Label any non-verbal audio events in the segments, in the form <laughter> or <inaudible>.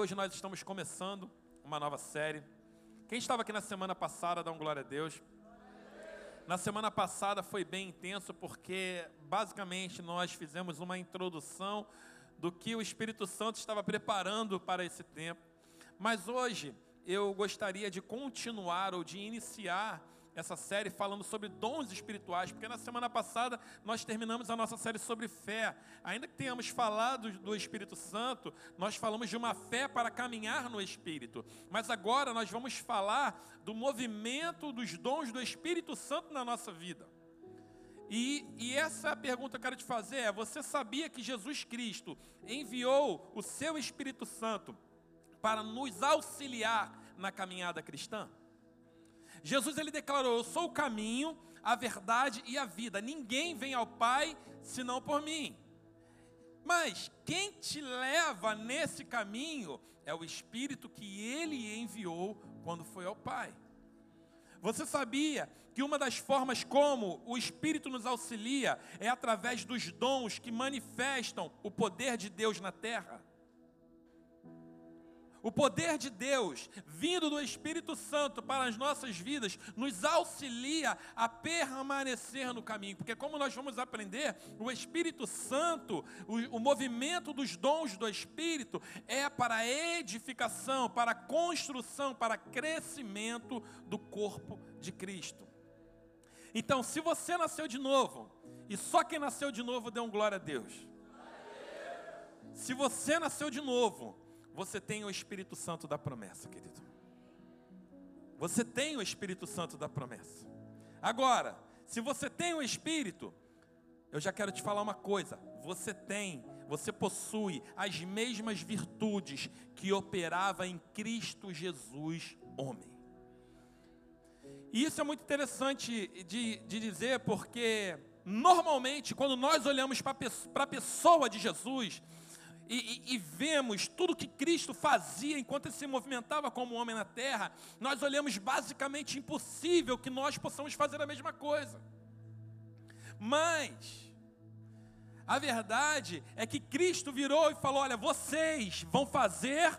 Hoje nós estamos começando uma nova série. Quem estava aqui na semana passada, dá um glória a Deus. Na semana passada foi bem intenso porque basicamente nós fizemos uma introdução do que o Espírito Santo estava preparando para esse tempo. Mas hoje eu gostaria de continuar ou de iniciar essa série falando sobre dons espirituais, porque na semana passada nós terminamos a nossa série sobre fé. Ainda que tenhamos falado do Espírito Santo, nós falamos de uma fé para caminhar no Espírito. Mas agora nós vamos falar do movimento dos dons do Espírito Santo na nossa vida. E, e essa é pergunta que eu quero te fazer: é: você sabia que Jesus Cristo enviou o seu Espírito Santo para nos auxiliar na caminhada cristã? Jesus ele declarou: Eu sou o caminho, a verdade e a vida. Ninguém vem ao Pai senão por mim. Mas quem te leva nesse caminho é o Espírito que ele enviou quando foi ao Pai. Você sabia que uma das formas como o Espírito nos auxilia é através dos dons que manifestam o poder de Deus na terra? O poder de Deus, vindo do Espírito Santo para as nossas vidas, nos auxilia a permanecer no caminho, porque, como nós vamos aprender, o Espírito Santo, o, o movimento dos dons do Espírito, é para edificação, para construção, para crescimento do corpo de Cristo. Então, se você nasceu de novo, e só quem nasceu de novo dê um glória a Deus. Se você nasceu de novo, você tem o Espírito Santo da promessa, querido. Você tem o Espírito Santo da promessa. Agora, se você tem o Espírito, eu já quero te falar uma coisa: você tem, você possui as mesmas virtudes que operava em Cristo Jesus, homem. E isso é muito interessante de, de dizer, porque normalmente, quando nós olhamos para a pessoa de Jesus, e, e, e, vemos tudo que Cristo fazia enquanto ele se movimentava como homem na terra, nós olhamos basicamente impossível que nós possamos fazer a mesma coisa. Mas, a verdade é que Cristo virou e falou: Olha, vocês vão fazer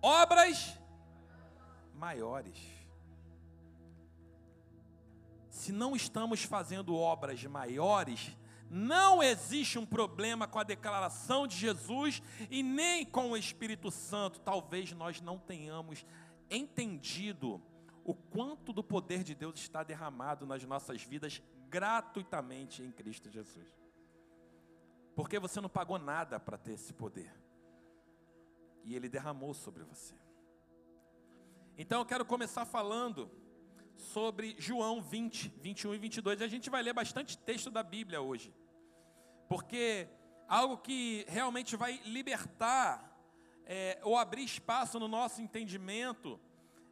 obras maiores. Se não estamos fazendo obras maiores, não existe um problema com a declaração de Jesus e nem com o Espírito Santo. Talvez nós não tenhamos entendido o quanto do poder de Deus está derramado nas nossas vidas gratuitamente em Cristo Jesus. Porque você não pagou nada para ter esse poder. E ele derramou sobre você. Então eu quero começar falando sobre João 20, 21 e 22. E a gente vai ler bastante texto da Bíblia hoje porque algo que realmente vai libertar é, ou abrir espaço no nosso entendimento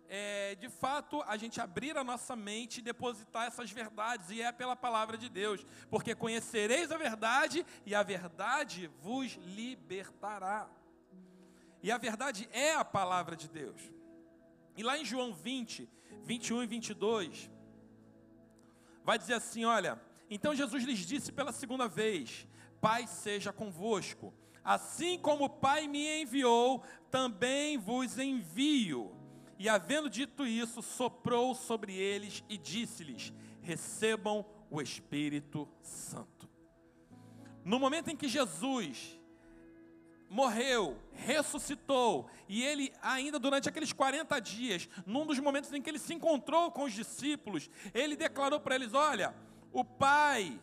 é, de fato, a gente abrir a nossa mente e depositar essas verdades, e é pela palavra de Deus, porque conhecereis a verdade, e a verdade vos libertará. E a verdade é a palavra de Deus. E lá em João 20, 21 e 22, vai dizer assim: olha, então Jesus lhes disse pela segunda vez: Pai seja convosco. Assim como o Pai me enviou, também vos envio. E havendo dito isso, soprou sobre eles e disse-lhes: Recebam o Espírito Santo. No momento em que Jesus morreu, ressuscitou, e ele, ainda durante aqueles 40 dias, num dos momentos em que ele se encontrou com os discípulos, ele declarou para eles: Olha, o Pai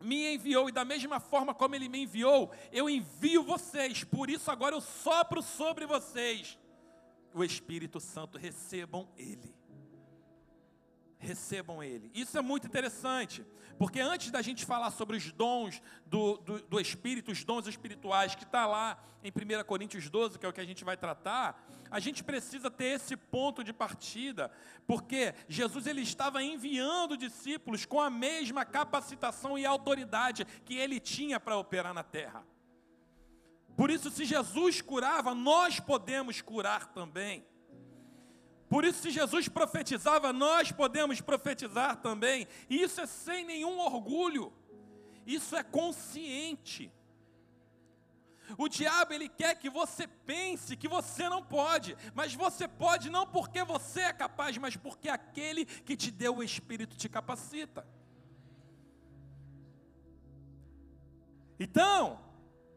me enviou, e da mesma forma como ele me enviou, eu envio vocês, por isso agora eu sopro sobre vocês o Espírito Santo, recebam ele. Recebam ele. Isso é muito interessante, porque antes da gente falar sobre os dons do, do, do Espírito, os dons espirituais, que está lá em 1 Coríntios 12, que é o que a gente vai tratar, a gente precisa ter esse ponto de partida, porque Jesus ele estava enviando discípulos com a mesma capacitação e autoridade que ele tinha para operar na terra. Por isso, se Jesus curava, nós podemos curar também. Por isso, se Jesus profetizava, nós podemos profetizar também. E isso é sem nenhum orgulho, isso é consciente. O diabo ele quer que você pense que você não pode, mas você pode não porque você é capaz, mas porque aquele que te deu o espírito te capacita. Então,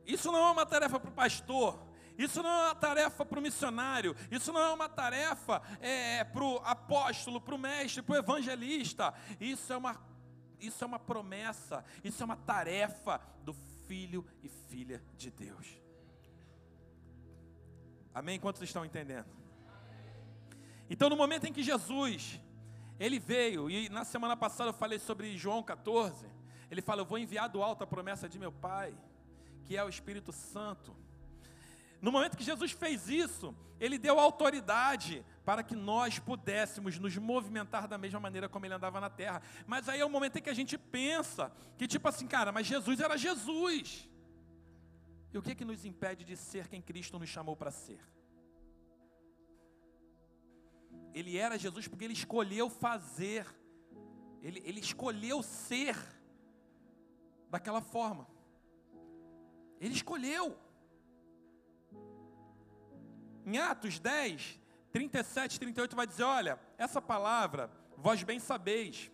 isso não é uma tarefa para o pastor, isso não é uma tarefa para o missionário, isso não é uma tarefa é, para o apóstolo, para o mestre, para o evangelista. Isso é, uma, isso é uma promessa, isso é uma tarefa do filho e filha de Deus. Amém? Quantos estão entendendo? Então, no momento em que Jesus, ele veio, e na semana passada eu falei sobre João 14, ele fala: Eu vou enviar do alto a promessa de meu Pai, que é o Espírito Santo. No momento que Jesus fez isso, ele deu autoridade para que nós pudéssemos nos movimentar da mesma maneira como ele andava na terra. Mas aí é o momento em que a gente pensa que tipo assim, cara, mas Jesus era Jesus. E o que é que nos impede de ser quem Cristo nos chamou para ser? Ele era Jesus porque ele escolheu fazer. Ele, ele escolheu ser daquela forma. Ele escolheu. Em Atos 10, 37, 38 vai dizer: olha, essa palavra, vós bem sabeis.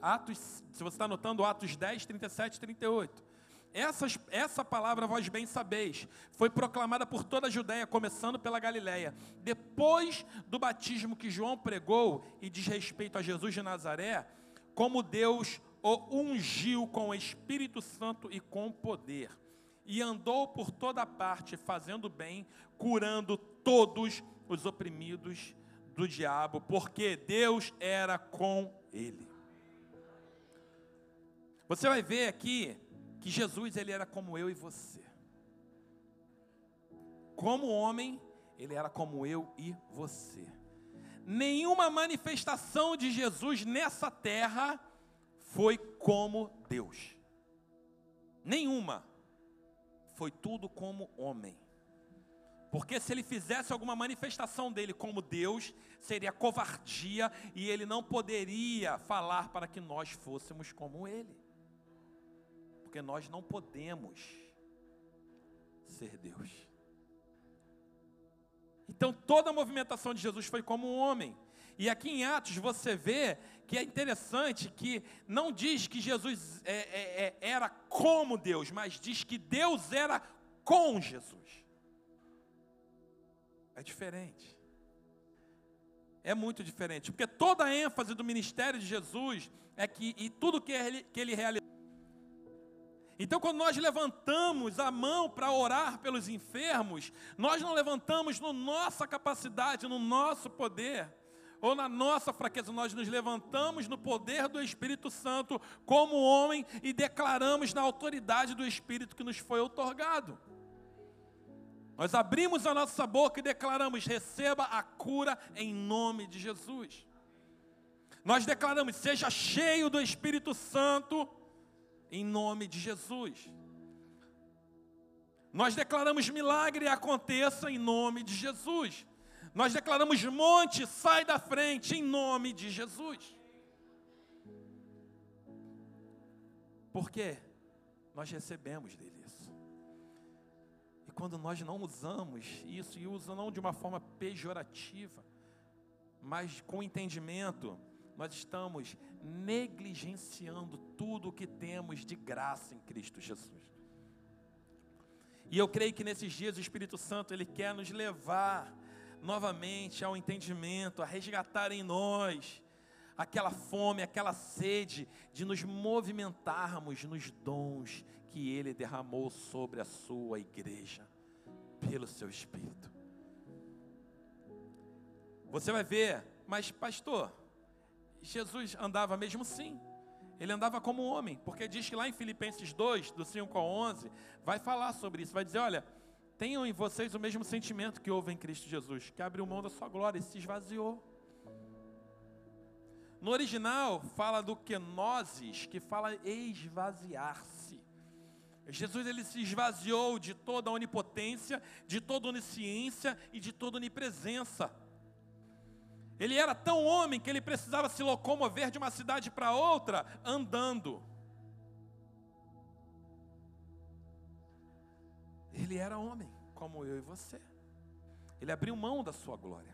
Atos, se você está anotando, Atos 10, 37, 38. Essas, essa palavra, vós bem sabeis, foi proclamada por toda a Judéia, começando pela Galiléia. Depois do batismo que João pregou, e diz respeito a Jesus de Nazaré, como Deus o ungiu com o Espírito Santo e com poder e andou por toda parte fazendo bem, curando todos os oprimidos do diabo, porque Deus era com ele. Você vai ver aqui que Jesus ele era como eu e você. Como homem, ele era como eu e você. Nenhuma manifestação de Jesus nessa terra foi como Deus. Nenhuma foi tudo como homem. Porque se ele fizesse alguma manifestação dele como Deus, seria covardia e ele não poderia falar para que nós fôssemos como ele. Porque nós não podemos ser Deus. Então toda a movimentação de Jesus foi como um homem. E aqui em Atos você vê que é interessante que não diz que Jesus é, é, é, era como Deus, mas diz que Deus era com Jesus. É diferente. É muito diferente, porque toda a ênfase do ministério de Jesus é que, e tudo que ele, que ele realizou. Então, quando nós levantamos a mão para orar pelos enfermos, nós não levantamos no nossa capacidade, no nosso poder, ou na nossa fraqueza, nós nos levantamos no poder do Espírito Santo como homem e declaramos na autoridade do Espírito que nos foi otorgado. Nós abrimos a nossa boca e declaramos: receba a cura em nome de Jesus. Nós declaramos: seja cheio do Espírito Santo em nome de Jesus. Nós declaramos milagre aconteça em nome de Jesus. Nós declaramos: monte, sai da frente, em nome de Jesus. Por quê? Nós recebemos dele isso. E quando nós não usamos isso, e usamos não de uma forma pejorativa, mas com entendimento, nós estamos negligenciando tudo o que temos de graça em Cristo Jesus. E eu creio que nesses dias o Espírito Santo ele quer nos levar novamente ao entendimento, a resgatar em nós aquela fome, aquela sede de nos movimentarmos nos dons que Ele derramou sobre a sua igreja, pelo seu Espírito. Você vai ver, mas pastor, Jesus andava mesmo sim. Ele andava como homem, porque diz que lá em Filipenses 2, do 5 ao 11, vai falar sobre isso, vai dizer, olha, tenham em vocês o mesmo sentimento que houve em Cristo Jesus, que abriu mão da sua glória e se esvaziou. No original, fala do kenosis, que fala esvaziar-se. Jesus ele se esvaziou de toda a onipotência, de toda a onisciência e de toda a onipresença. Ele era tão homem que ele precisava se locomover de uma cidade para outra andando. Ele era homem, como eu e você. Ele abriu mão da sua glória.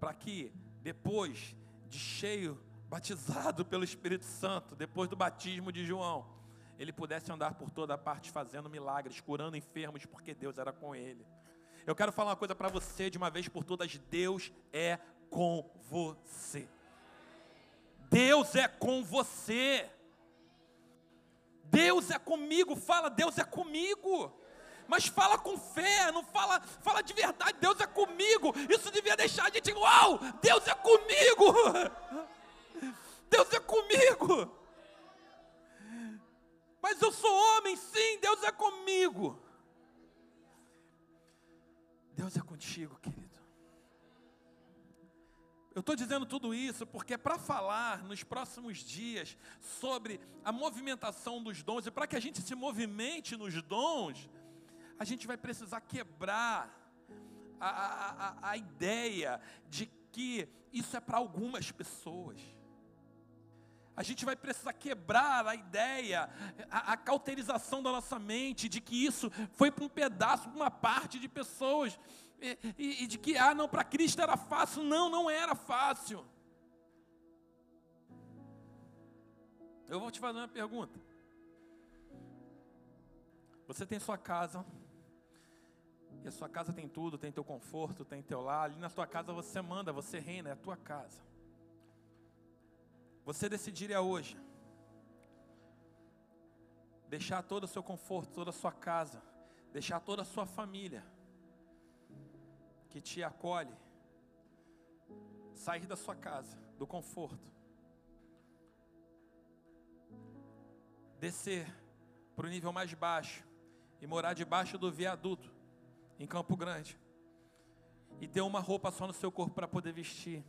Para que depois de cheio, batizado pelo Espírito Santo, depois do batismo de João, ele pudesse andar por toda parte fazendo milagres, curando enfermos, porque Deus era com ele. Eu quero falar uma coisa para você de uma vez por todas: Deus é com você. Deus é com você. Deus é comigo, fala, Deus é comigo. Mas fala com fé, não fala, fala de verdade, Deus é comigo. Isso devia deixar a gente, uau, Deus é comigo. <laughs> Deus é comigo. Mas eu sou homem, sim, Deus é comigo. Deus é contigo, querido. Eu estou dizendo tudo isso porque para falar nos próximos dias sobre a movimentação dos dons e para que a gente se movimente nos dons, a gente vai precisar quebrar a, a, a, a ideia de que isso é para algumas pessoas. A gente vai precisar quebrar a ideia, a, a cauterização da nossa mente de que isso foi para um pedaço, para uma parte de pessoas, e, e, de que, ah, não, para Cristo era fácil. Não, não era fácil. Eu vou te fazer uma pergunta. Você tem sua casa, e a sua casa tem tudo, tem teu conforto, tem teu lar. Ali na tua casa você manda, você reina, é a tua casa. Você decidiria hoje deixar todo o seu conforto, toda a sua casa, deixar toda a sua família que te acolhe, sair da sua casa, do conforto, descer para o nível mais baixo e morar debaixo do viaduto em Campo Grande e ter uma roupa só no seu corpo para poder vestir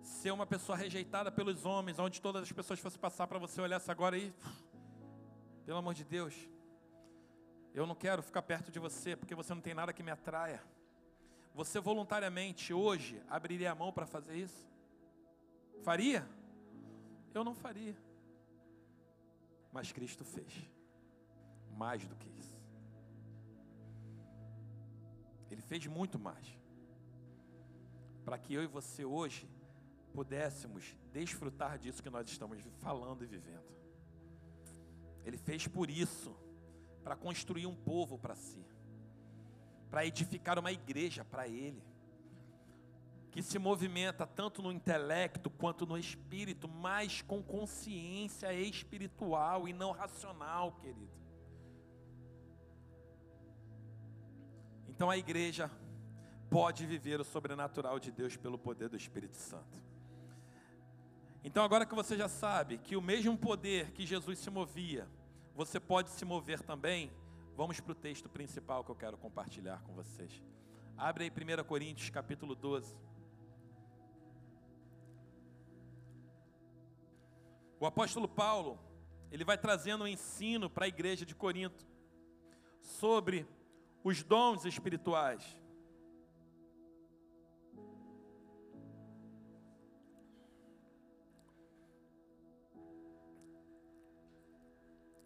ser uma pessoa rejeitada pelos homens, onde todas as pessoas fossem passar para você olhar agora aí, pelo amor de Deus, eu não quero ficar perto de você porque você não tem nada que me atraia. Você voluntariamente hoje abriria a mão para fazer isso? Faria? Eu não faria. Mas Cristo fez. Mais do que isso. Ele fez muito mais. Para que eu e você hoje pudéssemos desfrutar disso que nós estamos falando e vivendo. Ele fez por isso, para construir um povo para si, para edificar uma igreja para Ele, que se movimenta tanto no intelecto quanto no espírito, mas com consciência espiritual e não racional, querido. Então a igreja pode viver o sobrenatural de Deus pelo poder do Espírito Santo. Então, agora que você já sabe que o mesmo poder que Jesus se movia, você pode se mover também, vamos para o texto principal que eu quero compartilhar com vocês. Abre aí 1 Coríntios capítulo 12. O apóstolo Paulo, ele vai trazendo um ensino para a igreja de Corinto sobre os dons espirituais.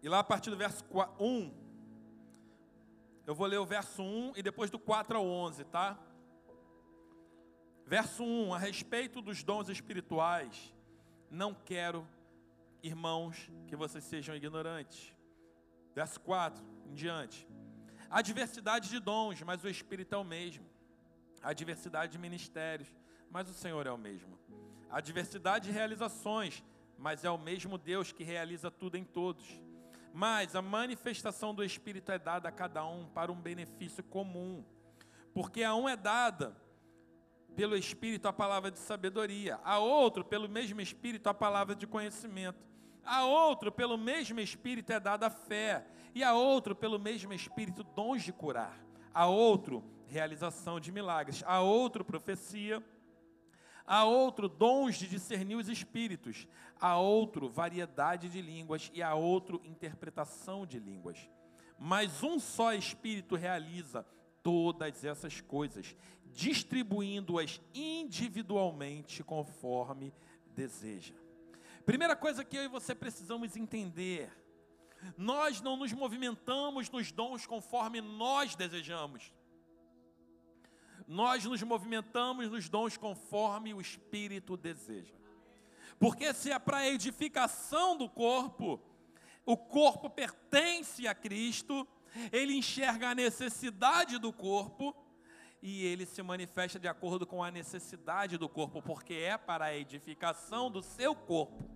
E lá a partir do verso 1, eu vou ler o verso 1 e depois do 4 ao 11, tá? Verso 1, a respeito dos dons espirituais, não quero, irmãos, que vocês sejam ignorantes. Verso 4 em diante. Há diversidade de dons, mas o Espírito é o mesmo. Há diversidade de ministérios, mas o Senhor é o mesmo. Há diversidade de realizações, mas é o mesmo Deus que realiza tudo em todos. Mas a manifestação do Espírito é dada a cada um para um benefício comum. Porque a um é dada pelo Espírito a palavra de sabedoria, a outro, pelo mesmo Espírito, a palavra de conhecimento, a outro, pelo mesmo Espírito, é dada a fé, e a outro, pelo mesmo Espírito, dons de curar, a outro, realização de milagres, a outro, profecia a outro dons de discernir os espíritos, a outro variedade de línguas e a outro interpretação de línguas. Mas um só espírito realiza todas essas coisas, distribuindo-as individualmente conforme deseja. Primeira coisa que eu e você precisamos entender: nós não nos movimentamos nos dons conforme nós desejamos. Nós nos movimentamos nos dons conforme o Espírito deseja. Porque se é para a edificação do corpo, o corpo pertence a Cristo, ele enxerga a necessidade do corpo e ele se manifesta de acordo com a necessidade do corpo, porque é para a edificação do seu corpo.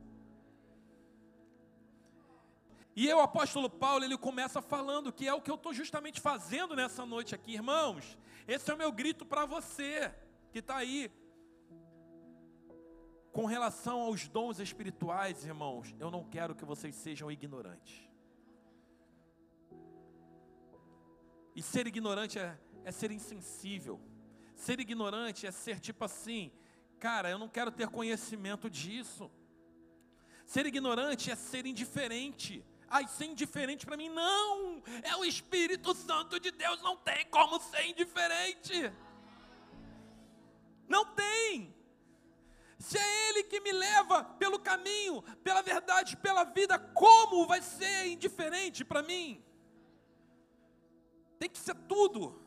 E o apóstolo Paulo, ele começa falando que é o que eu estou justamente fazendo nessa noite aqui, irmãos. Esse é o meu grito para você que está aí. Com relação aos dons espirituais, irmãos, eu não quero que vocês sejam ignorantes. E ser ignorante é, é ser insensível. Ser ignorante é ser tipo assim, cara, eu não quero ter conhecimento disso. Ser ignorante é ser indiferente. Ai, ser indiferente para mim, não! É o Espírito Santo de Deus, não tem como ser indiferente. Não tem. Se é Ele que me leva pelo caminho, pela verdade, pela vida, como vai ser indiferente para mim? Tem que ser tudo.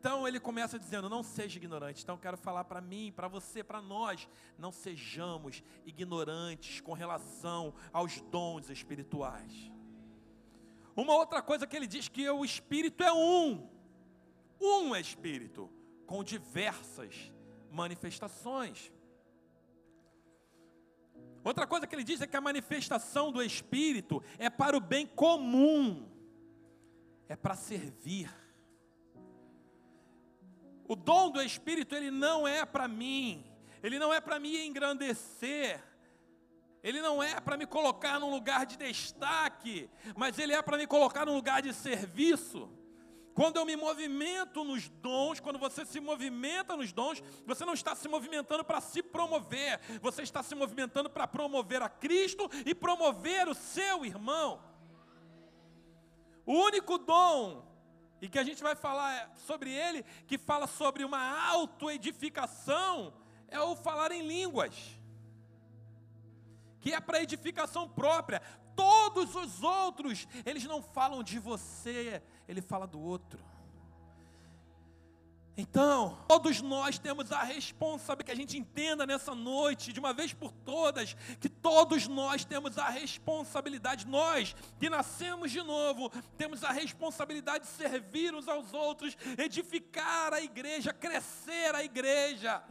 Então ele começa dizendo: não seja ignorante. Então eu quero falar para mim, para você, para nós, não sejamos ignorantes com relação aos dons espirituais. Uma outra coisa que ele diz que o espírito é um. Um é espírito, com diversas manifestações. Outra coisa que ele diz é que a manifestação do espírito é para o bem comum, é para servir o dom do Espírito, ele não é para mim, ele não é para me engrandecer, ele não é para me colocar num lugar de destaque, mas ele é para me colocar num lugar de serviço. Quando eu me movimento nos dons, quando você se movimenta nos dons, você não está se movimentando para se promover, você está se movimentando para promover a Cristo e promover o seu irmão. O único dom e que a gente vai falar sobre ele, que fala sobre uma autoedificação, é o falar em línguas, que é para edificação própria. Todos os outros, eles não falam de você, ele fala do outro. Então, todos nós temos a responsabilidade, que a gente entenda nessa noite, de uma vez por todas, que todos nós temos a responsabilidade, nós que nascemos de novo, temos a responsabilidade de servir uns aos outros, edificar a igreja, crescer a igreja,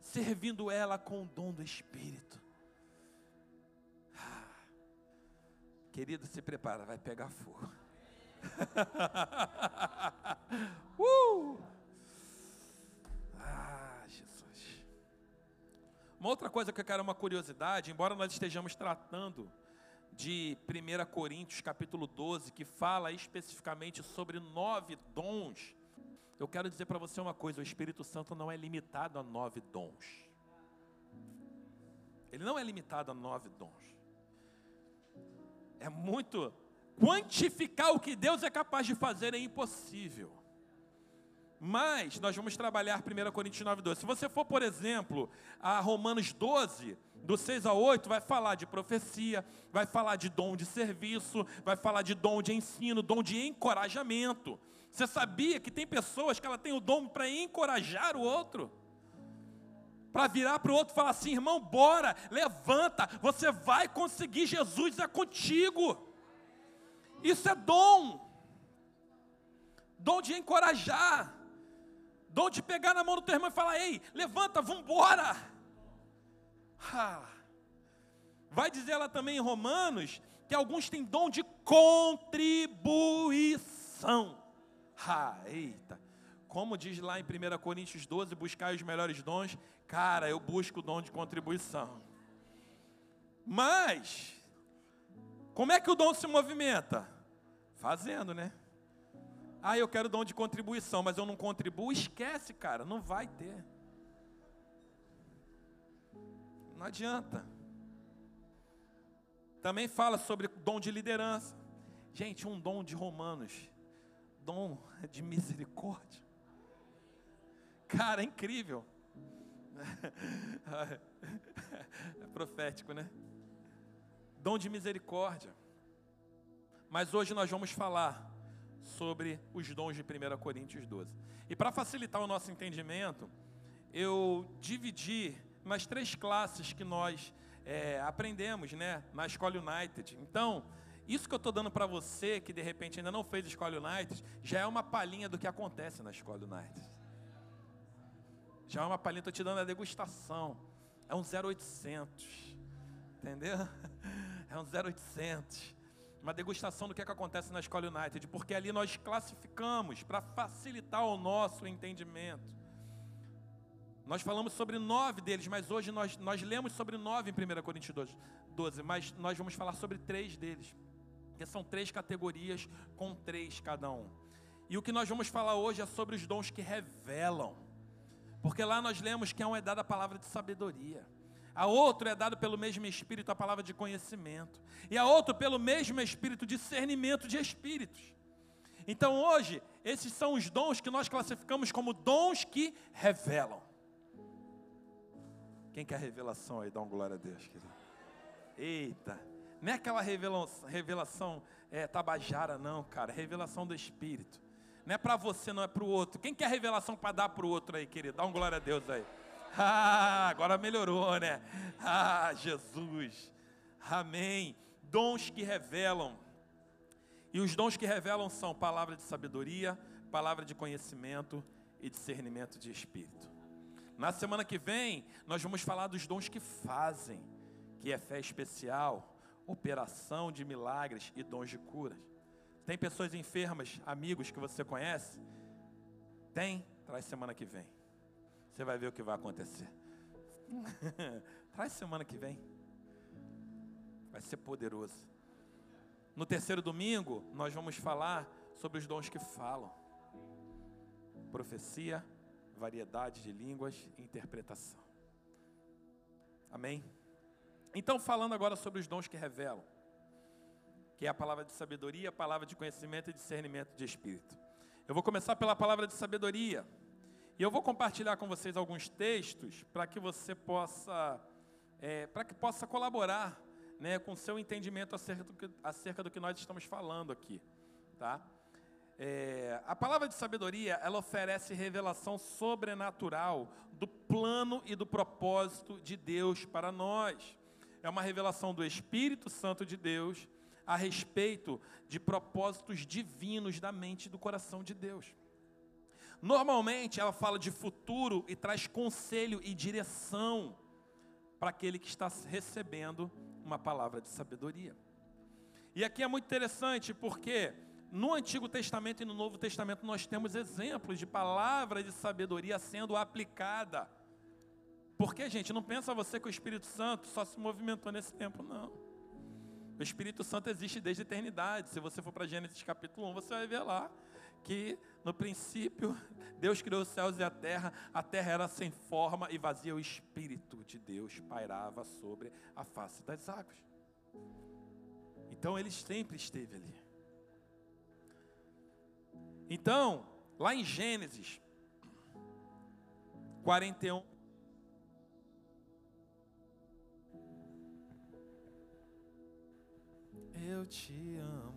servindo ela com o dom do Espírito. Ah, querido, se prepara, vai pegar fogo. <laughs> uh! Ah, Jesus. Uma outra coisa que eu quero uma curiosidade, embora nós estejamos tratando de 1 Coríntios capítulo 12, que fala especificamente sobre nove dons, eu quero dizer para você uma coisa: o Espírito Santo não é limitado a nove dons. Ele não é limitado a nove dons. É muito Quantificar o que Deus é capaz de fazer é impossível. Mas nós vamos trabalhar 1 Coríntios 9, 12. Se você for, por exemplo, a Romanos 12, do 6 a 8, vai falar de profecia, vai falar de dom de serviço, vai falar de dom de ensino, dom de encorajamento. Você sabia que tem pessoas que ela tem o dom para encorajar o outro? Para virar para o outro e falar assim, irmão, bora, levanta, você vai conseguir, Jesus é contigo. Isso é dom. Dom de encorajar. Dom de pegar na mão do teu irmão e falar: Ei, levanta, vamos embora. Vai dizer ela também em Romanos que alguns têm dom de contribuição. Ah, eita. Como diz lá em 1 Coríntios 12, buscar os melhores dons. Cara, eu busco o dom de contribuição. Mas, como é que o dom se movimenta? Fazendo, né? Ah, eu quero dom de contribuição, mas eu não contribuo. Esquece, cara, não vai ter. Não adianta. Também fala sobre dom de liderança. Gente, um dom de Romanos. Dom de misericórdia. Cara, é incrível. <laughs> É profético, né? Dom de misericórdia. Mas hoje nós vamos falar sobre os dons de 1 Coríntios 12. E para facilitar o nosso entendimento, eu dividi nas três classes que nós é, aprendemos né, na Escola United. Então, isso que eu estou dando para você, que de repente ainda não fez Escola United, já é uma palhinha do que acontece na Escola United. Já é uma palhinha, estou te dando a degustação. É um 0800. Entendeu? <laughs> É um 0800. Uma degustação do que, é que acontece na Escola United, porque ali nós classificamos para facilitar o nosso entendimento. Nós falamos sobre nove deles, mas hoje nós, nós lemos sobre nove em 1 Coríntios 12, 12, mas nós vamos falar sobre três deles, que são três categorias com três cada um. E o que nós vamos falar hoje é sobre os dons que revelam, porque lá nós lemos que é um é dada a palavra de sabedoria. A outro é dado pelo mesmo Espírito a palavra de conhecimento. E a outro pelo mesmo Espírito discernimento de espíritos. Então hoje, esses são os dons que nós classificamos como dons que revelam. Quem quer revelação aí? Dá um glória a Deus, querido. Eita, não é aquela revelação, revelação é, tabajara, não, cara. Revelação do Espírito. Não é para você, não é para o outro. Quem quer revelação para dar para o outro aí, querido? Dá um glória a Deus aí. <laughs> Ah, agora melhorou, né? Ah, Jesus. Amém. Dons que revelam. E os dons que revelam são palavra de sabedoria, palavra de conhecimento e discernimento de espírito. Na semana que vem, nós vamos falar dos dons que fazem, que é fé especial, operação de milagres e dons de curas. Tem pessoas enfermas, amigos que você conhece? Tem? Traz semana que vem. Você vai ver o que vai acontecer. <laughs> Traz semana que vem. Vai ser poderoso. No terceiro domingo, nós vamos falar sobre os dons que falam: profecia, variedade de línguas e interpretação. Amém? Então, falando agora sobre os dons que revelam, que é a palavra de sabedoria, a palavra de conhecimento e discernimento de espírito. Eu vou começar pela palavra de sabedoria. E eu vou compartilhar com vocês alguns textos para que você possa, é, para que possa colaborar né, com o seu entendimento acerca do, que, acerca do que nós estamos falando aqui. Tá? É, a palavra de sabedoria, ela oferece revelação sobrenatural do plano e do propósito de Deus para nós. É uma revelação do Espírito Santo de Deus a respeito de propósitos divinos da mente e do coração de Deus. Normalmente ela fala de futuro e traz conselho e direção para aquele que está recebendo uma palavra de sabedoria. E aqui é muito interessante porque no Antigo Testamento e no Novo Testamento nós temos exemplos de palavra de sabedoria sendo aplicada. Porque, gente, não pensa você que o Espírito Santo só se movimentou nesse tempo, não. O Espírito Santo existe desde a eternidade. Se você for para Gênesis capítulo 1, você vai ver lá que no princípio <laughs> Deus criou os céus e a terra, a terra era sem forma e vazia, o Espírito de Deus pairava sobre a face das águas. Então ele sempre esteve ali. Então, lá em Gênesis 41, eu te amo.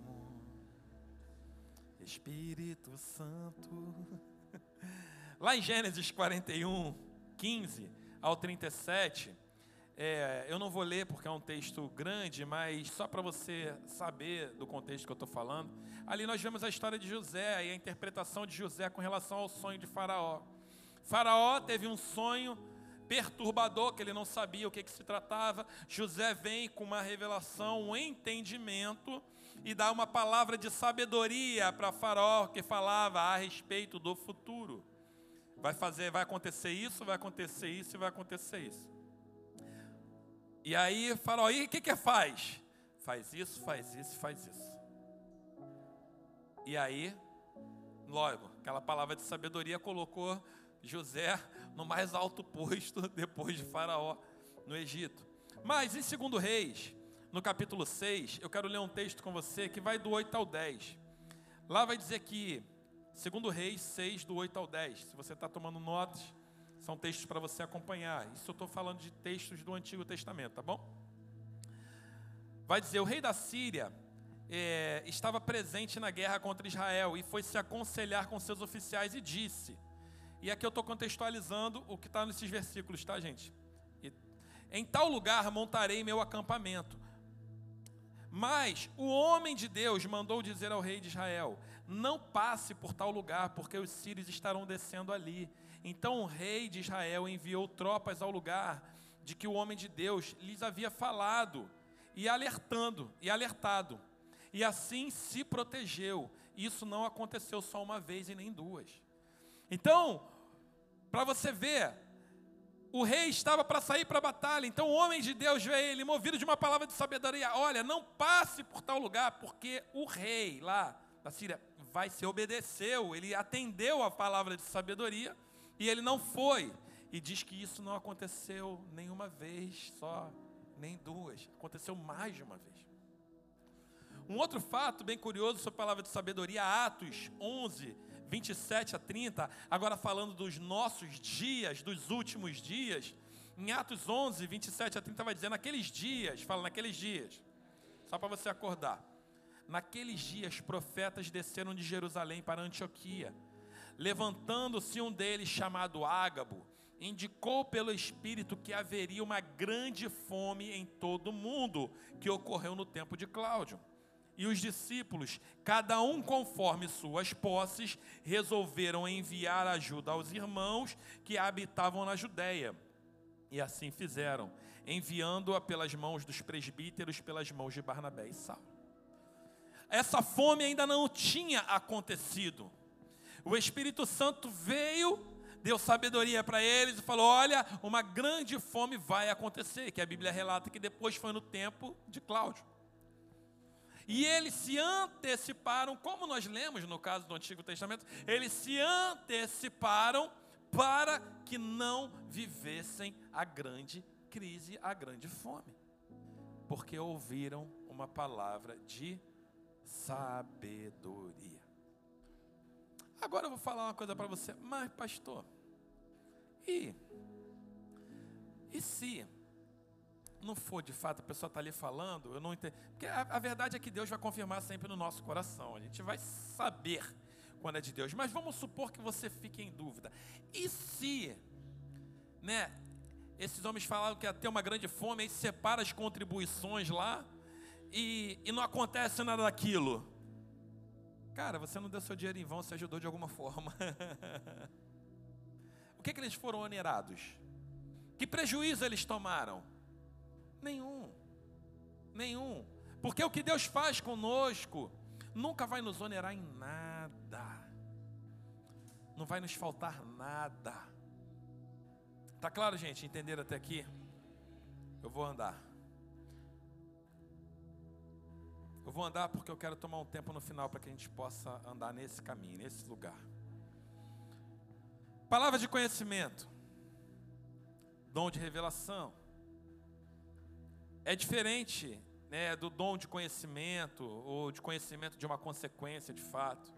Espírito Santo. Lá em Gênesis 41, 15 ao 37, é, eu não vou ler porque é um texto grande, mas só para você saber do contexto que eu estou falando. Ali nós vemos a história de José e a interpretação de José com relação ao sonho de Faraó. Faraó teve um sonho perturbador, que ele não sabia o que, que se tratava. José vem com uma revelação, um entendimento e dá uma palavra de sabedoria para Faraó que falava a respeito do futuro. Vai fazer, vai acontecer isso, vai acontecer isso e vai acontecer isso. E aí Faraó, e o que que faz? Faz isso, faz isso, faz isso. E aí, logo, aquela palavra de sabedoria colocou José no mais alto posto <laughs> depois de Faraó no Egito. Mas em segundo Reis, no capítulo 6, eu quero ler um texto com você que vai do 8 ao 10. Lá vai dizer que, segundo Reis 6, do 8 ao 10, se você está tomando notas, são textos para você acompanhar. Isso eu estou falando de textos do Antigo Testamento, tá bom? vai dizer: o rei da Síria é, estava presente na guerra contra Israel e foi se aconselhar com seus oficiais e disse. E aqui eu estou contextualizando o que está nesses versículos, tá, gente? Em tal lugar montarei meu acampamento. Mas o homem de Deus mandou dizer ao rei de Israel: Não passe por tal lugar, porque os sírios estarão descendo ali. Então o rei de Israel enviou tropas ao lugar de que o homem de Deus lhes havia falado, e alertando, e alertado e assim se protegeu. Isso não aconteceu só uma vez e nem duas. Então, para você ver, o rei estava para sair para a batalha, então o homem de Deus veio ele, movido de uma palavra de sabedoria: olha, não passe por tal lugar, porque o rei lá da Síria vai se obedeceu, ele atendeu a palavra de sabedoria e ele não foi. E diz que isso não aconteceu nenhuma vez só, nem duas, aconteceu mais de uma vez. Um outro fato bem curioso sobre a palavra de sabedoria, Atos 11, 27 a 30, agora falando dos nossos dias, dos últimos dias. Em Atos 11, 27 a 30 vai dizer, naqueles dias, fala naqueles dias, só para você acordar. Naqueles dias, profetas desceram de Jerusalém para Antioquia. Levantando-se um deles, chamado Ágabo, indicou pelo Espírito que haveria uma grande fome em todo o mundo, que ocorreu no tempo de Cláudio e os discípulos, cada um conforme suas posses, resolveram enviar ajuda aos irmãos que habitavam na Judéia. E assim fizeram, enviando-a pelas mãos dos presbíteros, pelas mãos de Barnabé e Saulo. Essa fome ainda não tinha acontecido. O Espírito Santo veio, deu sabedoria para eles e falou: Olha, uma grande fome vai acontecer. Que a Bíblia relata que depois foi no tempo de Cláudio. E eles se anteciparam, como nós lemos no caso do Antigo Testamento, eles se anteciparam para que não vivessem a grande crise, a grande fome. Porque ouviram uma palavra de sabedoria. Agora eu vou falar uma coisa para você, mas pastor, e, e se não for de fato, a pessoa está ali falando, eu não entendo. Porque a, a, verdade é que Deus vai confirmar sempre no nosso coração. A gente vai saber quando é de Deus. Mas vamos supor que você fique em dúvida. E se, né? Esses homens falaram que ia ter uma grande fome, aí separa as contribuições lá e, e não acontece nada daquilo. Cara, você não deu seu dinheiro em vão, você ajudou de alguma <laughs> forma. o que, que eles foram onerados? Que prejuízo eles tomaram? Nenhum. Nenhum. Porque o que Deus faz conosco nunca vai nos onerar em nada. Não vai nos faltar nada. Tá claro, gente? Entenderam até aqui? Eu vou andar. Eu vou andar porque eu quero tomar um tempo no final para que a gente possa andar nesse caminho, nesse lugar. Palavra de conhecimento, dom de revelação é diferente né, do dom de conhecimento ou de conhecimento de uma consequência de fato.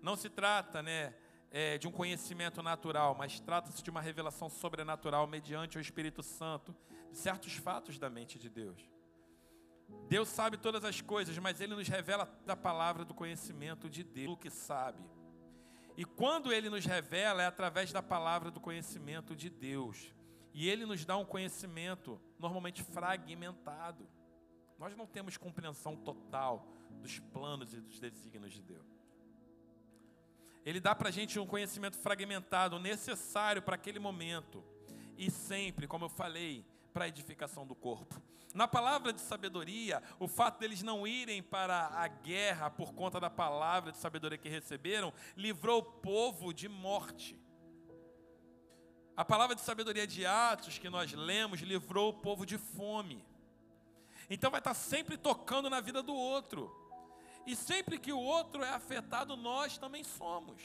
Não se trata né, é, de um conhecimento natural, mas trata-se de uma revelação sobrenatural mediante o Espírito Santo de certos fatos da mente de Deus. Deus sabe todas as coisas, mas Ele nos revela da palavra do conhecimento de Deus, o que sabe. E quando Ele nos revela, é através da palavra do conhecimento de Deus. E ele nos dá um conhecimento normalmente fragmentado. Nós não temos compreensão total dos planos e dos desígnios de Deus. Ele dá para a gente um conhecimento fragmentado, necessário para aquele momento. E sempre, como eu falei, para a edificação do corpo. Na palavra de sabedoria, o fato deles não irem para a guerra por conta da palavra de sabedoria que receberam, livrou o povo de morte. A palavra de sabedoria de Atos que nós lemos livrou o povo de fome. Então vai estar sempre tocando na vida do outro. E sempre que o outro é afetado, nós também somos.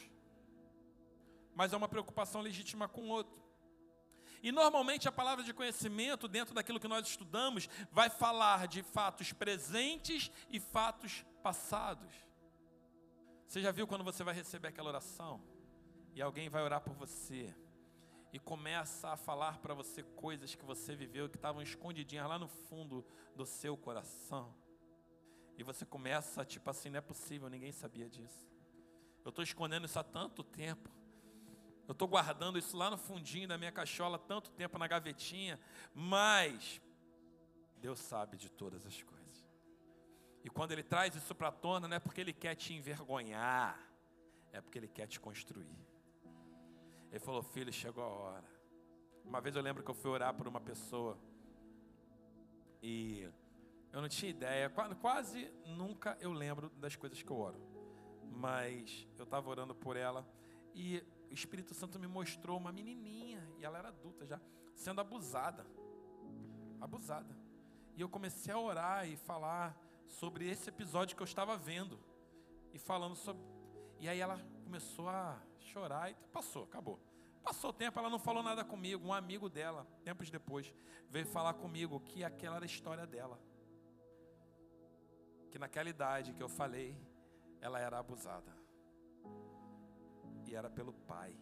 Mas é uma preocupação legítima com o outro. E normalmente a palavra de conhecimento, dentro daquilo que nós estudamos, vai falar de fatos presentes e fatos passados. Você já viu quando você vai receber aquela oração? E alguém vai orar por você e começa a falar para você coisas que você viveu que estavam escondidinhas lá no fundo do seu coração. E você começa, tipo assim, não é possível, ninguém sabia disso. Eu estou escondendo isso há tanto tempo. Eu estou guardando isso lá no fundinho da minha cachola tanto tempo na gavetinha, mas Deus sabe de todas as coisas. E quando Ele traz isso para a tona, não é porque Ele quer te envergonhar, é porque Ele quer te construir. Ele falou: Filho, chegou a hora. Uma vez eu lembro que eu fui orar por uma pessoa e eu não tinha ideia, quase nunca eu lembro das coisas que eu oro. Mas eu estava orando por ela e o Espírito Santo me mostrou uma menininha, e ela era adulta já, sendo abusada. Abusada. E eu comecei a orar e falar sobre esse episódio que eu estava vendo. E falando sobre. E aí ela começou a chorar e passou, acabou. Passou tempo, ela não falou nada comigo. Um amigo dela, tempos depois, veio falar comigo que aquela era a história dela. Que naquela idade que eu falei, ela era abusada. E era pelo pai.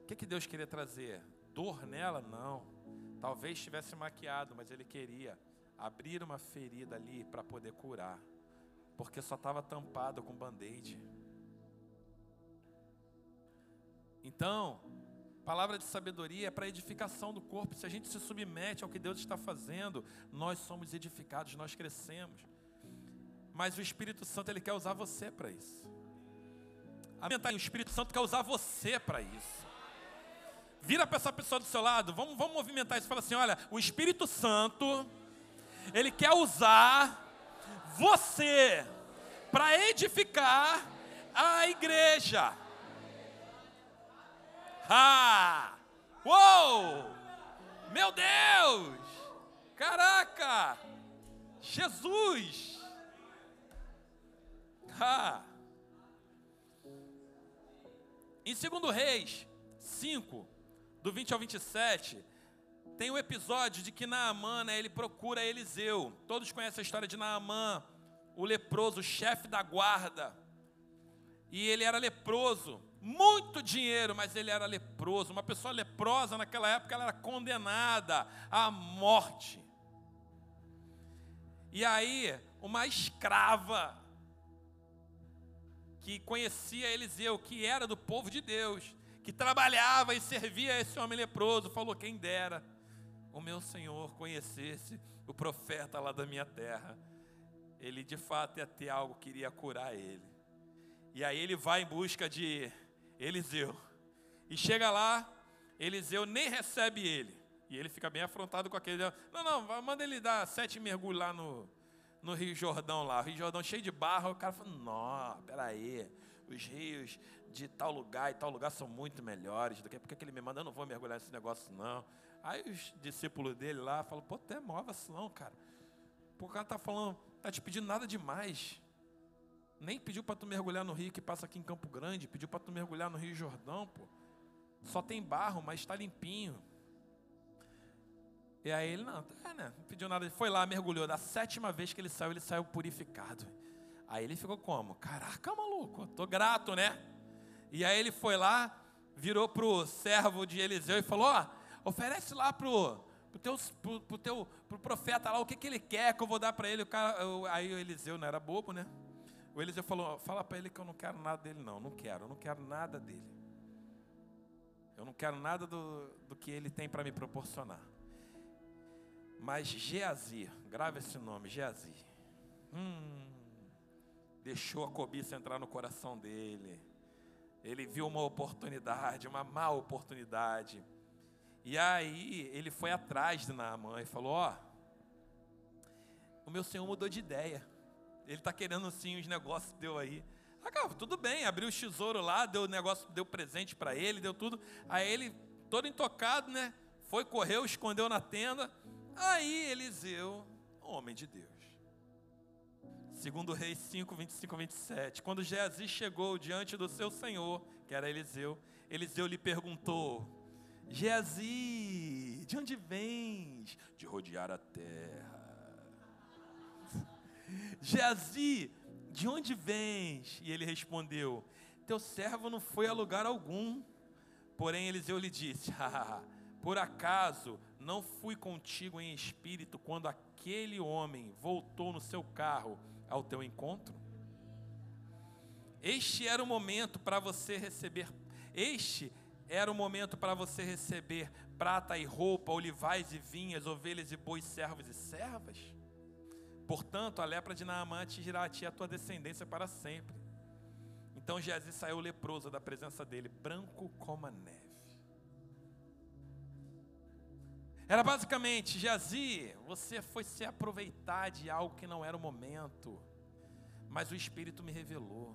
O que, que Deus queria trazer? Dor nela? Não. Talvez tivesse maquiado, mas Ele queria abrir uma ferida ali para poder curar. Porque só estava tampado com band-aid. Então, palavra de sabedoria é para edificação do corpo. Se a gente se submete ao que Deus está fazendo, nós somos edificados, nós crescemos. Mas o Espírito Santo ele quer usar você para isso. O Espírito Santo quer usar você para isso. Vira para essa pessoa do seu lado, vamos, vamos movimentar isso. Fala assim: olha, o Espírito Santo, ele quer usar você para edificar a igreja. Ah! Uou! Meu Deus! Caraca! Jesus! Ah! Em 2 Reis 5, do 20 ao 27, tem o episódio de que Naamã, né, ele procura Eliseu. Todos conhecem a história de Naamã, o leproso, o chefe da guarda. E ele era leproso muito dinheiro, mas ele era leproso. Uma pessoa leprosa naquela época ela era condenada à morte. E aí, uma escrava que conhecia Eliseu, que era do povo de Deus, que trabalhava e servia esse homem leproso, falou: Quem dera o meu senhor conhecesse o profeta lá da minha terra. Ele de fato ia ter algo que iria curar ele. E aí ele vai em busca de Eliseu. E chega lá, Eliseu nem recebe ele. E ele fica bem afrontado com aquele. Não, não, manda ele dar sete mergulhos lá no, no Rio Jordão lá. Rio Jordão cheio de barro. O cara fala, não, peraí. Os rios de tal lugar e tal lugar são muito melhores do que porque que ele me manda, eu não vou mergulhar nesse negócio, não. Aí os discípulos dele lá falam, pô, até maior vacilão, cara. Pô, o cara tá falando, tá te pedindo nada demais. Nem pediu para tu mergulhar no rio que passa aqui em Campo Grande, pediu para tu mergulhar no Rio Jordão, pô. Só tem barro, mas está limpinho. E aí ele, não, é, né, não pediu nada. Ele foi lá, mergulhou. Da sétima vez que ele saiu, ele saiu purificado. Aí ele ficou como? Caraca, maluco, tô grato, né? E aí ele foi lá, virou pro servo de Eliseu e falou: ó, oferece lá pro, pro, teu, pro, pro, teu, pro profeta lá o que, que ele quer que eu vou dar para ele. O cara, aí o Eliseu não era bobo, né? O Eliseu falou: fala para ele que eu não quero nada dele, não. Não quero, eu não quero nada dele. Eu não quero nada do, do que ele tem para me proporcionar. Mas Geazi, grave esse nome, Geazi. Hum, deixou a cobiça entrar no coração dele. Ele viu uma oportunidade, uma má oportunidade. E aí ele foi atrás de Naamã e falou: Ó, oh, o meu senhor mudou de ideia. Ele está querendo assim os negócios deu aí. Ah, tudo bem, abriu o tesouro lá, deu negócio, deu presente para ele, deu tudo. Aí ele, todo intocado, né? Foi, correu, escondeu na tenda. Aí Eliseu, homem de Deus. Segundo Reis 5, 25 27. Quando Geazi chegou diante do seu senhor, que era Eliseu, Eliseu lhe perguntou: Geazi, de onde vens? De rodear a terra Geazi, de onde vens? E ele respondeu: Teu servo não foi a lugar algum. Porém, Eliseu lhe disse: <laughs> Por acaso Não fui contigo em espírito quando aquele homem voltou no seu carro ao teu encontro? Este era o momento para você receber, este era o momento para você receber prata e roupa, olivais e vinhas, ovelhas e bois, servos e servas. Portanto, a lepra de Naamã atingirá a ti a tua descendência para sempre. Então Jesus saiu leproso da presença dele, branco como a neve. Era basicamente, Jazi, você foi se aproveitar de algo que não era o momento, mas o Espírito me revelou.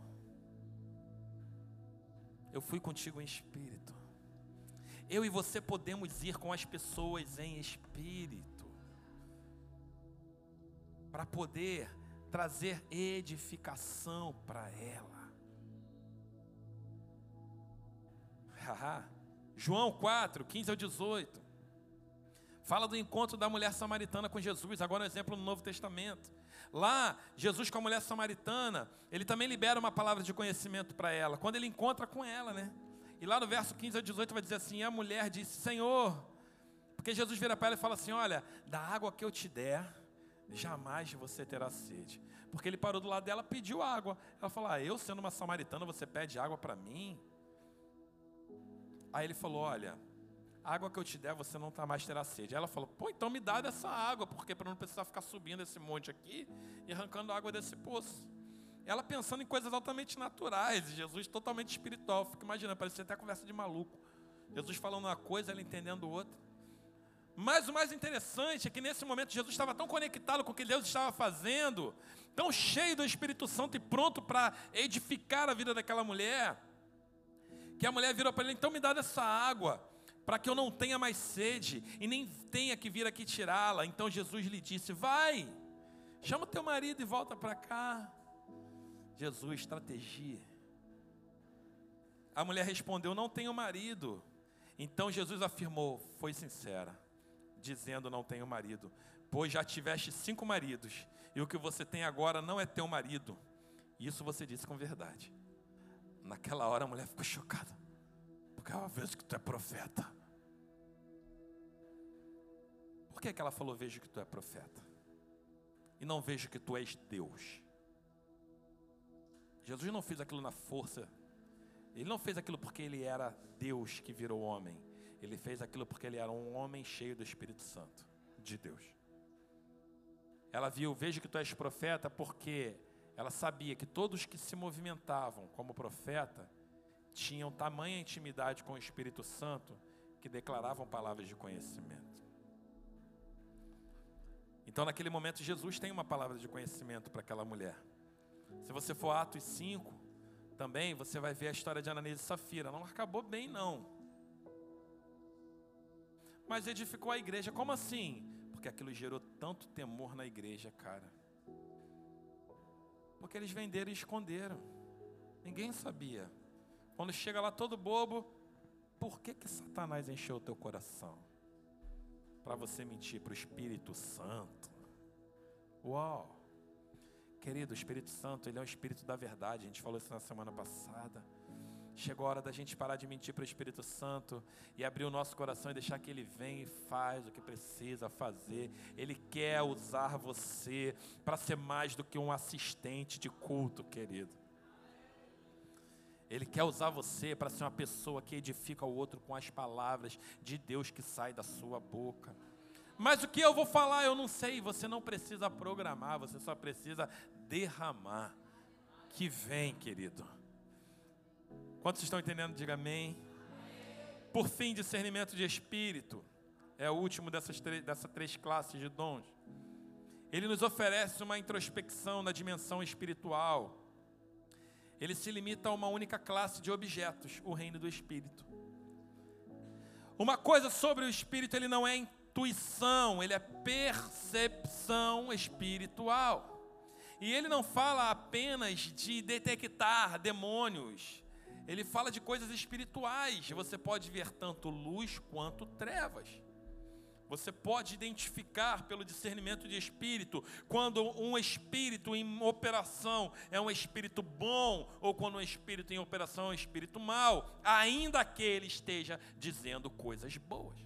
Eu fui contigo em espírito. Eu e você podemos ir com as pessoas em espírito, para poder trazer edificação para ela. João 4, 15 ao 18. Fala do encontro da mulher samaritana com Jesus, agora um exemplo no Novo Testamento. Lá, Jesus com a mulher samaritana, ele também libera uma palavra de conhecimento para ela, quando ele encontra com ela, né? E lá no verso 15 a 18 vai dizer assim: a mulher disse, Senhor, porque Jesus vira para ela e fala assim: Olha, da água que eu te der, jamais você terá sede. Porque ele parou do lado dela, pediu água. Ela falou: ah, Eu sendo uma samaritana, você pede água para mim? Aí ele falou: Olha, a água que eu te der, você não tá mais terá sede. Aí ela falou, pô, então me dá dessa água, porque para não precisar ficar subindo esse monte aqui e arrancando água desse poço. Ela pensando em coisas altamente naturais, e Jesus totalmente espiritual. Fica imaginando, parecia até conversa de maluco. Jesus falando uma coisa, ela entendendo outra. Mas o mais interessante é que nesse momento Jesus estava tão conectado com o que Deus estava fazendo, tão cheio do Espírito Santo e pronto para edificar a vida daquela mulher, que a mulher virou para ele: então me dá dessa água para que eu não tenha mais sede e nem tenha que vir aqui tirá-la. Então Jesus lhe disse: Vai, chama o teu marido e volta para cá. Jesus, estratégia. A mulher respondeu: Não tenho marido. Então Jesus afirmou: Foi sincera, dizendo: Não tenho marido, pois já tiveste cinco maridos, e o que você tem agora não é teu marido. Isso você disse com verdade. Naquela hora a mulher ficou chocada porque ela vejo que tu é profeta. Por que, que ela falou, vejo que tu é profeta? E não vejo que tu és Deus. Jesus não fez aquilo na força. Ele não fez aquilo porque ele era Deus que virou homem. Ele fez aquilo porque ele era um homem cheio do Espírito Santo, de Deus. Ela viu, vejo que tu és profeta, porque ela sabia que todos que se movimentavam como profeta tinham tamanha intimidade com o Espírito Santo que declaravam palavras de conhecimento. Então, naquele momento, Jesus tem uma palavra de conhecimento para aquela mulher. Se você for Atos 5, também você vai ver a história de Ananias e Safira. Não acabou bem, não. Mas edificou a igreja. Como assim? Porque aquilo gerou tanto temor na igreja, cara. Porque eles venderam e esconderam. Ninguém sabia. Quando chega lá todo bobo, por que que Satanás encheu o teu coração? Para você mentir para o Espírito Santo. Uau! Querido, o Espírito Santo, ele é o Espírito da verdade. A gente falou isso na semana passada. Chegou a hora da gente parar de mentir para o Espírito Santo e abrir o nosso coração e deixar que Ele venha e faz o que precisa fazer. Ele quer usar você para ser mais do que um assistente de culto, querido. Ele quer usar você para ser uma pessoa que edifica o outro com as palavras de Deus que sai da sua boca. Mas o que eu vou falar eu não sei, você não precisa programar, você só precisa derramar. Que vem, querido. Quantos estão entendendo? Diga amém. Por fim, discernimento de espírito. É o último dessas, dessas três classes de dons. Ele nos oferece uma introspecção na dimensão espiritual ele se limita a uma única classe de objetos, o reino do espírito. Uma coisa sobre o espírito, ele não é intuição, ele é percepção espiritual. E ele não fala apenas de detectar demônios, ele fala de coisas espirituais. Você pode ver tanto luz quanto trevas. Você pode identificar pelo discernimento de espírito quando um espírito em operação é um espírito bom ou quando um espírito em operação é um espírito mau, ainda que ele esteja dizendo coisas boas.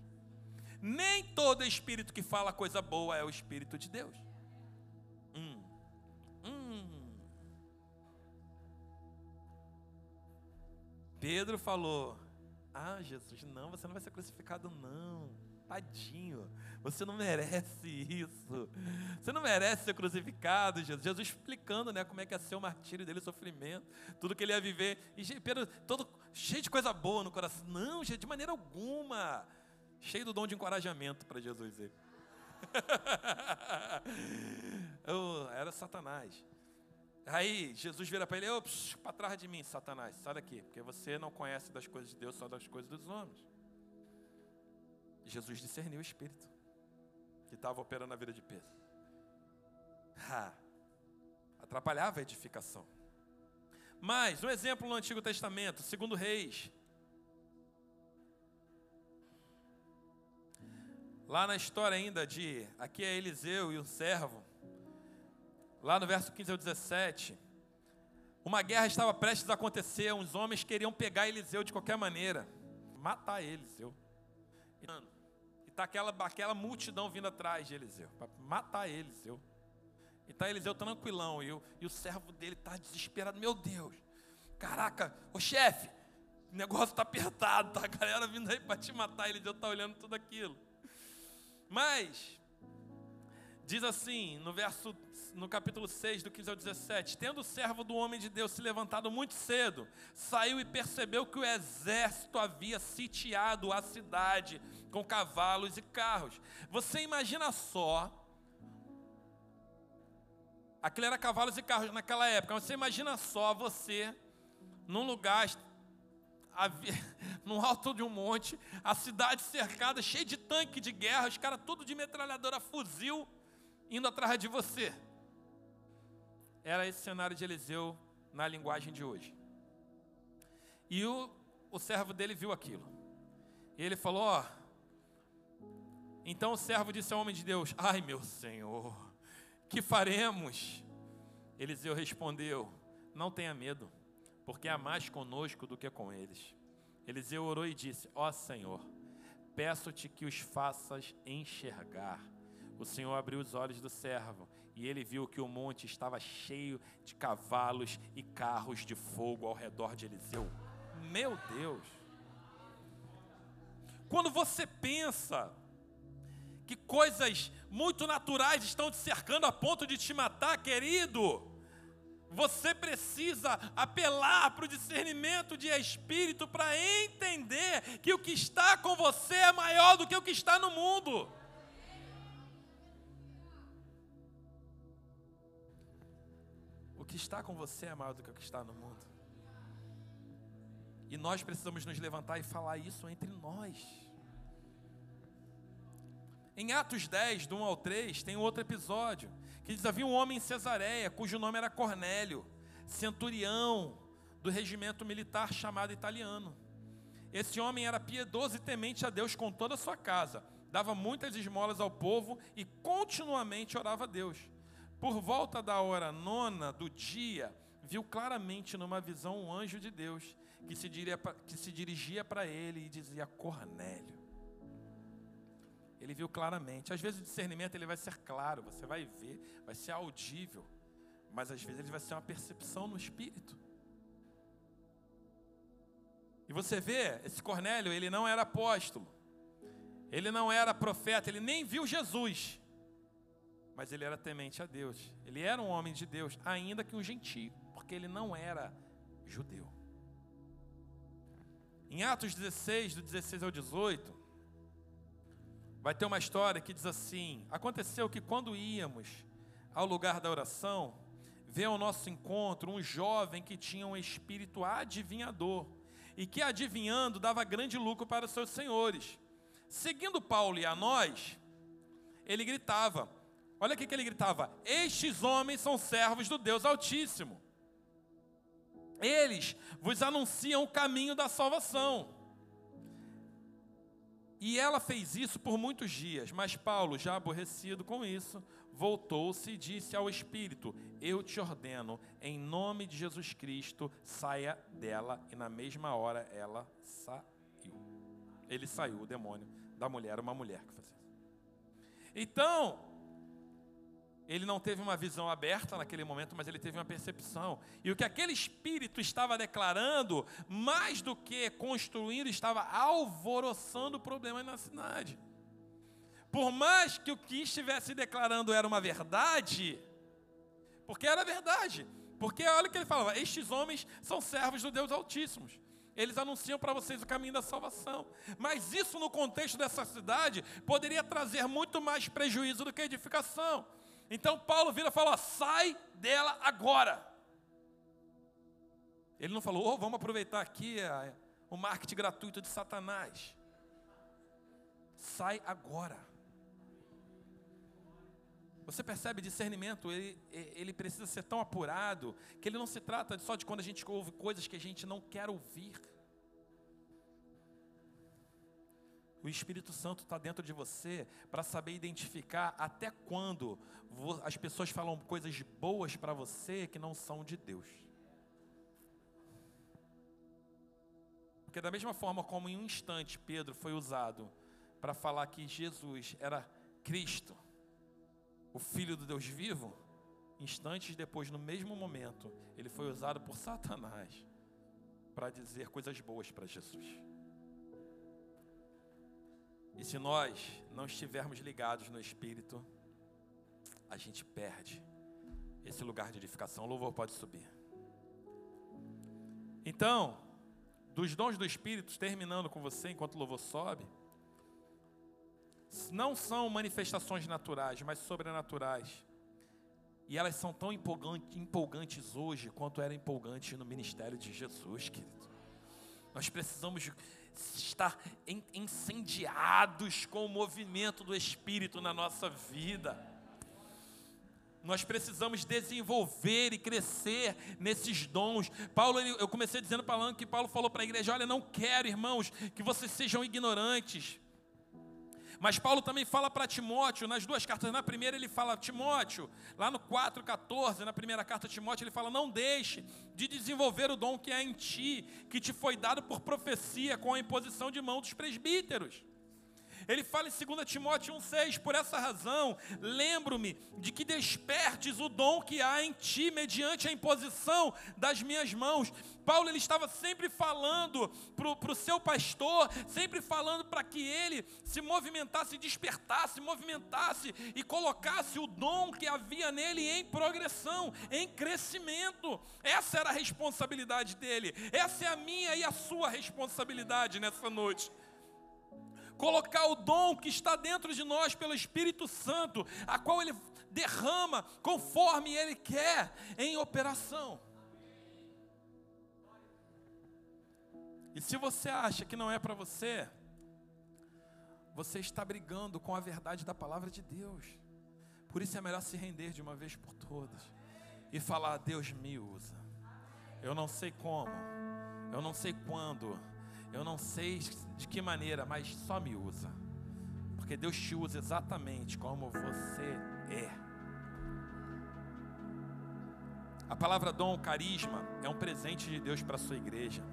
Nem todo espírito que fala coisa boa é o espírito de Deus. Pedro falou: Ah, Jesus, não, você não vai ser crucificado, não. Tadinho, você não merece isso. Você não merece ser crucificado, Jesus. Jesus explicando, né, como é que ia ser o martírio dele, o sofrimento, tudo que ele ia viver. E Pedro, todo cheio de coisa boa no coração. Não, de maneira alguma. Cheio do dom de encorajamento para Jesus. Ele. <laughs> oh, era Satanás. Aí Jesus vira para ele, oh, para trás de mim, Satanás, sai daqui, porque você não conhece das coisas de Deus, só das coisas dos homens. Jesus discerniu o Espírito que estava operando na vida de Pedro. Ha, atrapalhava a edificação. Mas, um exemplo no Antigo Testamento, segundo Reis. Lá na história ainda de, aqui é Eliseu e o servo, lá no verso 15 ao 17, uma guerra estava prestes a acontecer, uns homens queriam pegar Eliseu de qualquer maneira, matar Eliseu. E está aquela, aquela multidão vindo atrás de Eliseu, para matar Eliseu. E está Eliseu tranquilão, e o, e o servo dele está desesperado, meu Deus, caraca, o chefe, o negócio está apertado, tá a galera vindo aí para te matar, Eliseu está olhando tudo aquilo. Mas, diz assim, no verso, no capítulo 6, do 15 ao 17: Tendo o servo do homem de Deus se levantado muito cedo, saiu e percebeu que o exército havia sitiado a cidade com cavalos e carros. Você imagina só. Aquilo era cavalos e carros naquela época. Você imagina só você num lugar <laughs> no alto de um monte, a cidade cercada, cheia de tanque de guerra, os caras tudo de metralhadora fuzil indo atrás de você. Era esse cenário de Eliseu na linguagem de hoje. E o, o servo dele viu aquilo. E ele falou: Ó. Então o servo disse ao homem de Deus: Ai meu senhor, que faremos? Eliseu respondeu: Não tenha medo porque há mais conosco do que com eles. Eliseu orou e disse: Ó Senhor, peço-te que os faças enxergar. O Senhor abriu os olhos do servo e ele viu que o monte estava cheio de cavalos e carros de fogo ao redor de Eliseu. Meu Deus! Quando você pensa que coisas muito naturais estão te cercando a ponto de te matar, querido, você precisa apelar para o discernimento de espírito para entender que o que está com você é maior do que o que está no mundo. Que está com você é maior do que o que está no mundo. E nós precisamos nos levantar e falar isso entre nós. Em Atos 10, do 1 ao 3, tem outro episódio que diz: havia um homem em Cesareia, cujo nome era Cornélio, centurião do regimento militar chamado italiano. Esse homem era piedoso e temente a Deus com toda a sua casa, dava muitas esmolas ao povo e continuamente orava a Deus. Por volta da hora nona do dia, viu claramente numa visão um anjo de Deus que se, dirigia para ele e dizia: Cornélio. Ele viu claramente. Às vezes o discernimento ele vai ser claro, você vai ver, vai ser audível, mas às vezes ele vai ser uma percepção no espírito. E você vê, esse Cornélio, ele não era apóstolo, ele não era profeta, ele nem viu Jesus, mas ele era temente a Deus. Ele era um homem de Deus, ainda que um gentio, porque ele não era judeu. Em Atos 16, do 16 ao 18, vai ter uma história que diz assim: Aconteceu que quando íamos ao lugar da oração, veio ao nosso encontro um jovem que tinha um espírito adivinhador e que adivinhando dava grande lucro para os seus senhores. Seguindo Paulo e a nós, ele gritava: Olha o que ele gritava: Estes homens são servos do Deus Altíssimo. Eles vos anunciam o caminho da salvação. E ela fez isso por muitos dias, mas Paulo, já aborrecido com isso, voltou-se e disse ao Espírito: Eu te ordeno, em nome de Jesus Cristo, saia dela. E na mesma hora ela saiu. Ele saiu, o demônio da mulher, uma mulher que fazia. Então, ele não teve uma visão aberta naquele momento, mas ele teve uma percepção. E o que aquele espírito estava declarando, mais do que construindo, estava alvoroçando problemas na cidade. Por mais que o que estivesse declarando era uma verdade, porque era verdade. Porque olha o que ele falava: estes homens são servos do Deus Altíssimo. Eles anunciam para vocês o caminho da salvação. Mas isso, no contexto dessa cidade, poderia trazer muito mais prejuízo do que edificação. Então Paulo vira e fala: sai dela agora. Ele não falou, oh, vamos aproveitar aqui a, o marketing gratuito de Satanás. Sai agora. Você percebe discernimento, ele, ele precisa ser tão apurado que ele não se trata só de quando a gente ouve coisas que a gente não quer ouvir. O Espírito Santo está dentro de você para saber identificar até quando as pessoas falam coisas boas para você que não são de Deus. Porque, da mesma forma como em um instante Pedro foi usado para falar que Jesus era Cristo, o Filho do Deus vivo, instantes depois, no mesmo momento, ele foi usado por Satanás para dizer coisas boas para Jesus. E se nós não estivermos ligados no Espírito, a gente perde esse lugar de edificação. O louvor pode subir. Então, dos dons do Espírito, terminando com você enquanto o louvor sobe, não são manifestações naturais, mas sobrenaturais. E elas são tão empolgantes hoje quanto eram empolgantes no ministério de Jesus, querido. Nós precisamos estar incendiados com o movimento do Espírito na nossa vida. Nós precisamos desenvolver e crescer nesses dons. Paulo, eu comecei dizendo falando que Paulo falou para a igreja: olha, não quero, irmãos, que vocês sejam ignorantes. Mas Paulo também fala para Timóteo, nas duas cartas, na primeira ele fala, Timóteo, lá no 4,14, na primeira carta a Timóteo, ele fala: Não deixe de desenvolver o dom que há em ti, que te foi dado por profecia com a imposição de mão dos presbíteros. Ele fala em 2 Timóteo 1,6: Por essa razão, lembro-me de que despertes o dom que há em ti, mediante a imposição das minhas mãos. Paulo ele estava sempre falando para o seu pastor, sempre falando para que ele se movimentasse, despertasse, movimentasse e colocasse o dom que havia nele em progressão, em crescimento. Essa era a responsabilidade dele, essa é a minha e a sua responsabilidade nessa noite colocar o dom que está dentro de nós pelo Espírito Santo, a qual Ele derrama conforme Ele quer em operação. E se você acha que não é para você, você está brigando com a verdade da palavra de Deus. Por isso é melhor se render de uma vez por todas e falar: Deus me usa. Eu não sei como, eu não sei quando, eu não sei de que maneira, mas só me usa. Porque Deus te usa exatamente como você é. A palavra dom, carisma, é um presente de Deus para a sua igreja.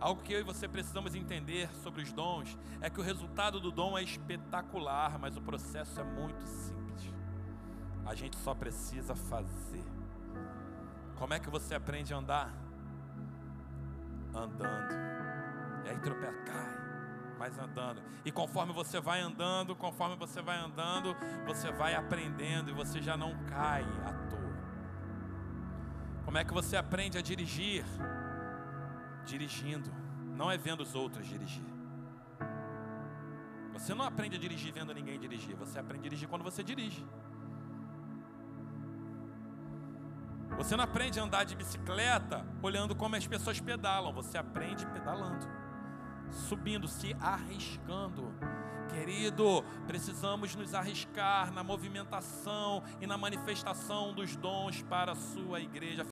Algo que eu e você precisamos entender sobre os dons é que o resultado do dom é espetacular, mas o processo é muito simples. A gente só precisa fazer. Como é que você aprende a andar? Andando. E aí tropeça, cai, mas andando. E conforme você vai andando, conforme você vai andando, você vai aprendendo e você já não cai à toa. Como é que você aprende a dirigir? dirigindo, não é vendo os outros dirigir. Você não aprende a dirigir vendo ninguém dirigir, você aprende a dirigir quando você dirige. Você não aprende a andar de bicicleta olhando como as pessoas pedalam, você aprende pedalando, subindo, se arriscando. Querido, precisamos nos arriscar na movimentação e na manifestação dos dons para a sua igreja.